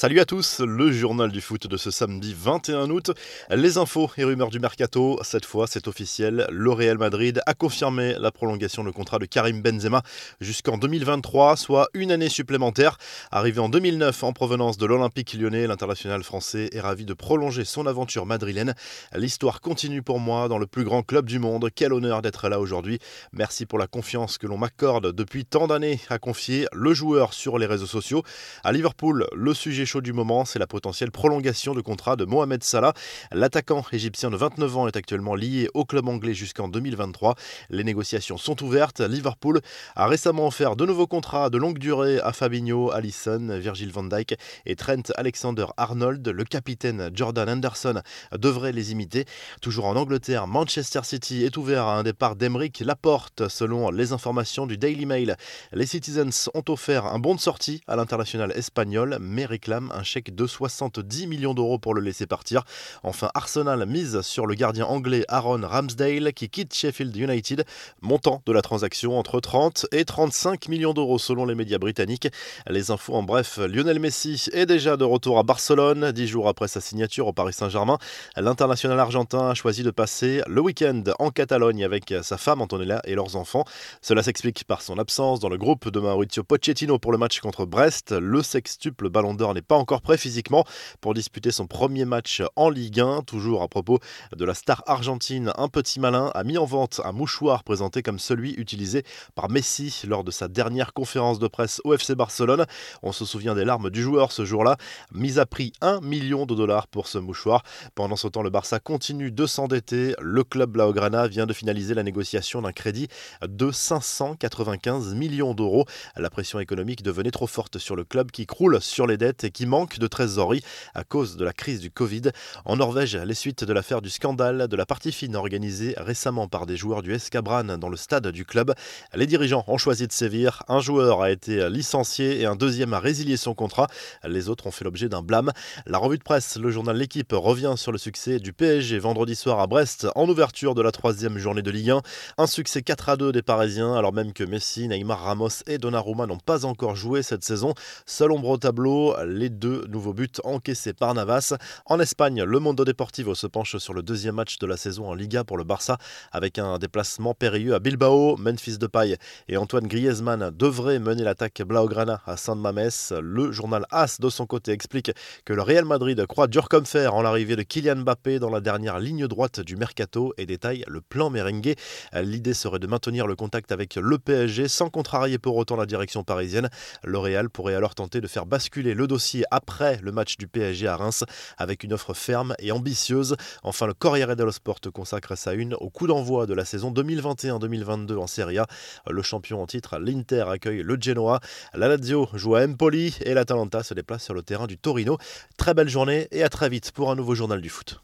Salut à tous, le journal du foot de ce samedi 21 août. Les infos et rumeurs du mercato, cette fois c'est officiel, le Real Madrid a confirmé la prolongation de contrat de Karim Benzema jusqu'en 2023, soit une année supplémentaire. Arrivé en 2009 en provenance de l'Olympique lyonnais, l'international français est ravi de prolonger son aventure madrilène. L'histoire continue pour moi dans le plus grand club du monde. Quel honneur d'être là aujourd'hui. Merci pour la confiance que l'on m'accorde depuis tant d'années, a confié le joueur sur les réseaux sociaux. À Liverpool, le sujet chaud du moment, c'est la potentielle prolongation de contrat de Mohamed Salah. L'attaquant égyptien de 29 ans est actuellement lié au club anglais jusqu'en 2023. Les négociations sont ouvertes. Liverpool a récemment offert de nouveaux contrats de longue durée à Fabinho, Allison, Virgil van Dijk et Trent Alexander-Arnold. Le capitaine Jordan Anderson devrait les imiter. Toujours en Angleterre, Manchester City est ouvert à un départ d'Emeric Laporte selon les informations du Daily Mail. Les Citizens ont offert un bon de sortie à l'international espagnol, mais un chèque de 70 millions d'euros pour le laisser partir. Enfin, Arsenal mise sur le gardien anglais Aaron Ramsdale qui quitte Sheffield United. Montant de la transaction entre 30 et 35 millions d'euros selon les médias britanniques. Les infos en bref, Lionel Messi est déjà de retour à Barcelone, dix jours après sa signature au Paris Saint-Germain. L'international argentin a choisi de passer le week-end en Catalogne avec sa femme Antonella et leurs enfants. Cela s'explique par son absence dans le groupe de Mauricio Pochettino pour le match contre Brest. Le sextuple ballon d'or n'est pas encore prêt physiquement pour disputer son premier match en Ligue 1. Toujours à propos de la star argentine, un petit malin a mis en vente un mouchoir présenté comme celui utilisé par Messi lors de sa dernière conférence de presse au FC Barcelone. On se souvient des larmes du joueur ce jour-là. Mise à prix 1 million de dollars pour ce mouchoir. Pendant ce temps, le Barça continue de s'endetter. Le club Blaugrana vient de finaliser la négociation d'un crédit de 595 millions d'euros. La pression économique devenait trop forte sur le club qui croule sur les dettes et qui manque de trésorerie à cause de la crise du Covid. En Norvège, les suites de l'affaire du scandale de la partie fine organisée récemment par des joueurs du SK dans le stade du club, les dirigeants ont choisi de sévir. Un joueur a été licencié et un deuxième a résilié son contrat. Les autres ont fait l'objet d'un blâme. La revue de presse, le journal L'équipe revient sur le succès du PSG vendredi soir à Brest en ouverture de la troisième journée de Ligue 1. Un succès 4 à 2 des Parisiens alors même que Messi, Neymar, Ramos et Donnarumma n'ont pas encore joué cette saison. Seul ombre au tableau, les deux nouveaux buts encaissés par Navas. En Espagne, le Mondo Deportivo se penche sur le deuxième match de la saison en Liga pour le Barça avec un déplacement périlleux à Bilbao. Memphis Depay et Antoine Griezmann devraient mener l'attaque Blaugrana à San Mames. Le journal AS de son côté explique que le Real Madrid croit dur comme fer en l'arrivée de Kylian Mbappé dans la dernière ligne droite du mercato et détaille le plan merengue. L'idée serait de maintenir le contact avec le PSG sans contrarier pour autant la direction parisienne. Le Real pourrait alors tenter de faire basculer le dossier après le match du PSG à Reims avec une offre ferme et ambitieuse. Enfin, le Corriere dello Sport consacre sa une au coup d'envoi de la saison 2021-2022 en Serie A. Le champion en titre, l'Inter, accueille le Genoa. La Lazio joue à Empoli et l'Atalanta se déplace sur le terrain du Torino. Très belle journée et à très vite pour un nouveau journal du foot.